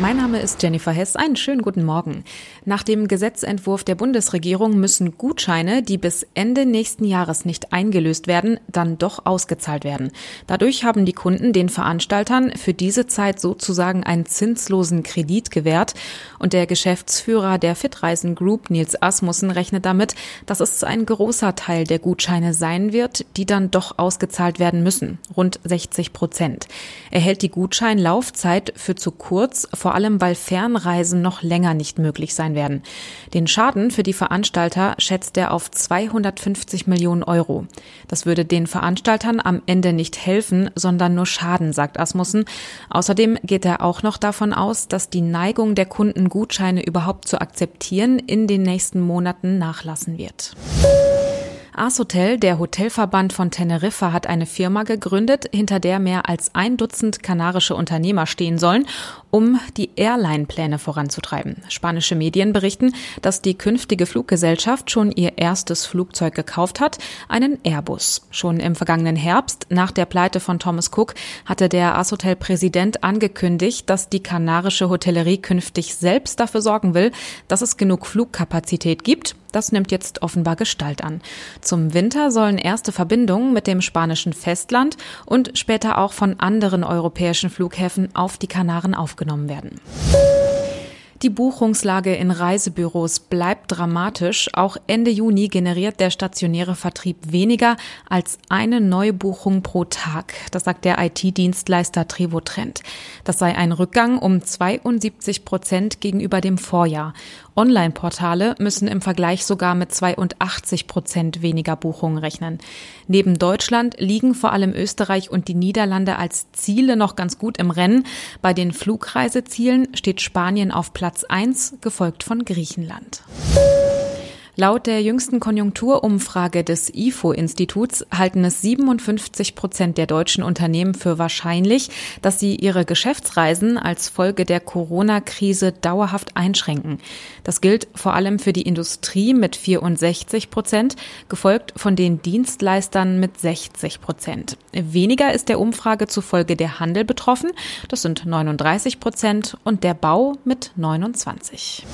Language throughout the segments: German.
Mein Name ist Jennifer Hess. Einen schönen guten Morgen. Nach dem Gesetzentwurf der Bundesregierung müssen Gutscheine, die bis Ende nächsten Jahres nicht eingelöst werden, dann doch ausgezahlt werden. Dadurch haben die Kunden den Veranstaltern für diese Zeit sozusagen einen zinslosen Kredit gewährt. Und der Geschäftsführer der Fitreisen Group, Nils Asmussen, rechnet damit, dass es ein großer Teil der Gutscheine sein wird, die dann doch ausgezahlt werden müssen. Rund 60 Prozent. Er hält die Gutscheinlaufzeit für zu kurz, vor allem weil Fernreisen noch länger nicht möglich sein werden. Den Schaden für die Veranstalter schätzt er auf 250 Millionen Euro. Das würde den Veranstaltern am Ende nicht helfen, sondern nur schaden, sagt Asmussen. Außerdem geht er auch noch davon aus, dass die Neigung der Kunden, Gutscheine überhaupt zu akzeptieren, in den nächsten Monaten nachlassen wird. Ars Hotel, der Hotelverband von Teneriffa, hat eine Firma gegründet, hinter der mehr als ein Dutzend kanarische Unternehmer stehen sollen, um die Airline-Pläne voranzutreiben. Spanische Medien berichten, dass die künftige Fluggesellschaft schon ihr erstes Flugzeug gekauft hat, einen Airbus. Schon im vergangenen Herbst, nach der Pleite von Thomas Cook, hatte der Ars Hotel-Präsident angekündigt, dass die kanarische Hotellerie künftig selbst dafür sorgen will, dass es genug Flugkapazität gibt das nimmt jetzt offenbar Gestalt an. Zum Winter sollen erste Verbindungen mit dem spanischen Festland und später auch von anderen europäischen Flughäfen auf die Kanaren aufgenommen werden. Die Buchungslage in Reisebüros bleibt dramatisch. Auch Ende Juni generiert der stationäre Vertrieb weniger als eine Neubuchung pro Tag. Das sagt der IT-Dienstleister Trevotrend. Das sei ein Rückgang um 72 Prozent gegenüber dem Vorjahr. Online-Portale müssen im Vergleich sogar mit 82 Prozent weniger Buchungen rechnen. Neben Deutschland liegen vor allem Österreich und die Niederlande als Ziele noch ganz gut im Rennen. Bei den Flugreisezielen steht Spanien auf Platz 1, gefolgt von Griechenland. Laut der jüngsten Konjunkturumfrage des IFO-Instituts halten es 57 Prozent der deutschen Unternehmen für wahrscheinlich, dass sie ihre Geschäftsreisen als Folge der Corona-Krise dauerhaft einschränken. Das gilt vor allem für die Industrie mit 64 Prozent, gefolgt von den Dienstleistern mit 60 Prozent. Weniger ist der Umfrage zufolge der Handel betroffen, das sind 39 Prozent, und der Bau mit 29.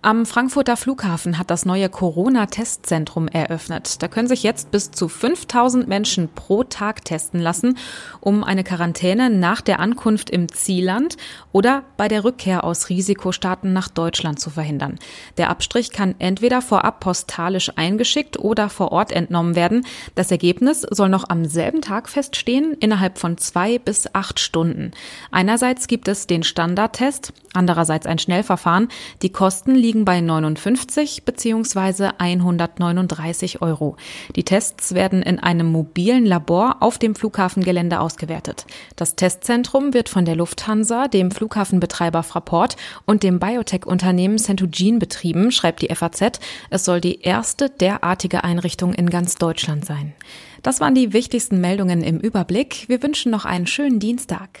Am Frankfurter Flughafen hat das neue Corona-Testzentrum eröffnet. Da können sich jetzt bis zu 5000 Menschen pro Tag testen lassen, um eine Quarantäne nach der Ankunft im Zielland oder bei der Rückkehr aus Risikostaaten nach Deutschland zu verhindern. Der Abstrich kann entweder vorab postalisch eingeschickt oder vor Ort entnommen werden. Das Ergebnis soll noch am selben Tag feststehen, innerhalb von zwei bis acht Stunden. Einerseits gibt es den Standardtest, andererseits ein Schnellverfahren. Die Kosten liegen bei 59 bzw. 139 Euro. Die Tests werden in einem mobilen Labor auf dem Flughafengelände ausgewertet. Das Testzentrum wird von der Lufthansa, dem Flughafenbetreiber Fraport und dem Biotech-Unternehmen Centogene betrieben, schreibt die FAZ. Es soll die erste derartige Einrichtung in ganz Deutschland sein. Das waren die wichtigsten Meldungen im Überblick. Wir wünschen noch einen schönen Dienstag.